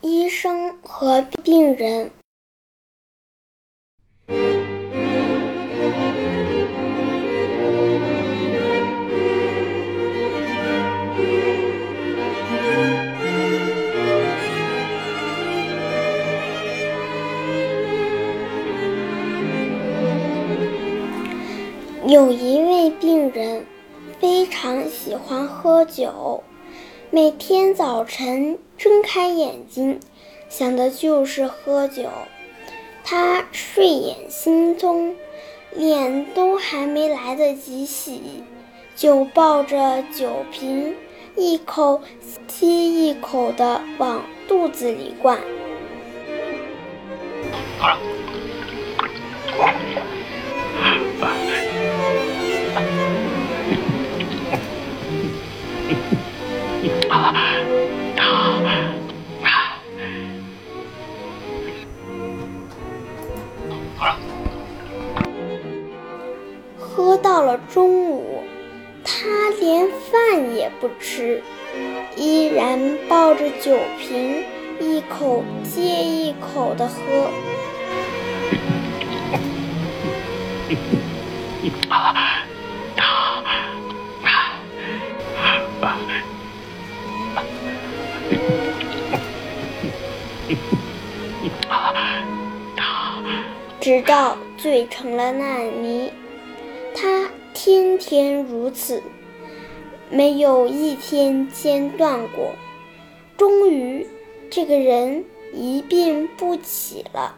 医生和病人。有一位病人非常喜欢喝酒，每天早晨睁开眼睛想的就是喝酒。他睡眼惺忪，脸都还没来得及洗，就抱着酒瓶一口接一口地往肚子里灌。中午，他连饭也不吃，依然抱着酒瓶一口接一口地喝。直到醉成了烂泥，天天如此，没有一天间断过。终于，这个人一病不起了，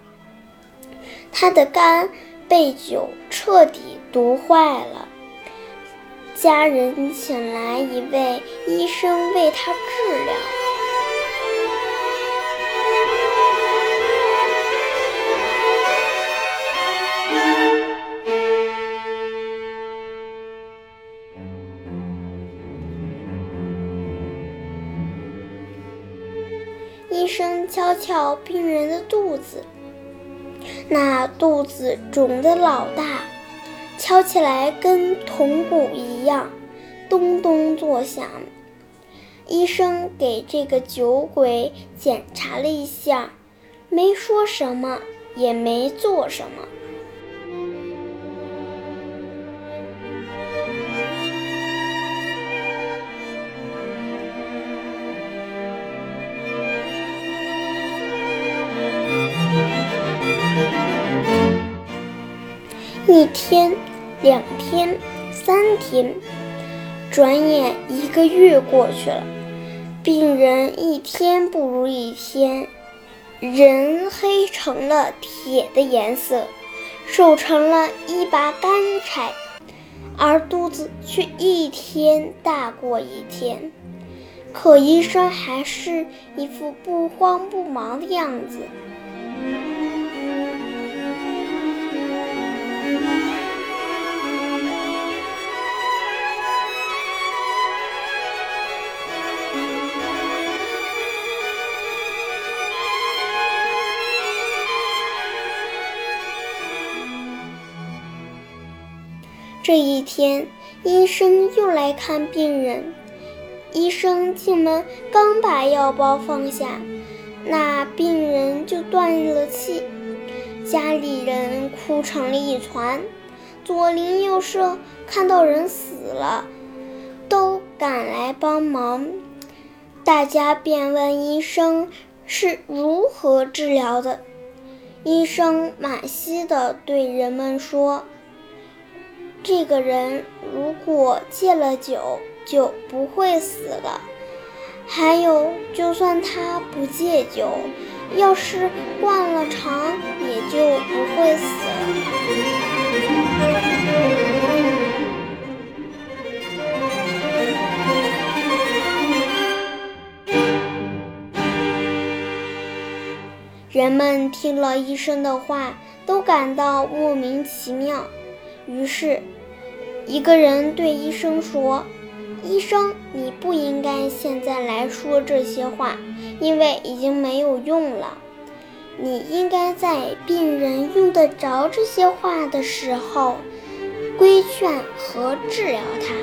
他的肝被酒彻底毒坏了。家人请来一位医生为他治疗。医生敲敲病人的肚子，那肚子肿得老大，敲起来跟铜鼓一样，咚咚作响。医生给这个酒鬼检查了一下，没说什么，也没做什么。一天，两天，三天，转眼一个月过去了。病人一天不如一天，人黑成了铁的颜色，瘦成了一把干柴，而肚子却一天大过一天。可医生还是一副不慌不忙的样子。这一天，医生又来看病人。医生进门刚把药包放下，那病人就断了气。家里人哭成了一团，左邻右舍看到人死了，都赶来帮忙。大家便问医生是如何治疗的。医生惋惜地对人们说。这个人如果戒了酒，就不会死了。还有，就算他不戒酒，要是灌了肠，也就不会死了。人们听了医生的话，都感到莫名其妙。于是，一个人对医生说：“医生，你不应该现在来说这些话，因为已经没有用了。你应该在病人用得着这些话的时候，规劝和治疗他。”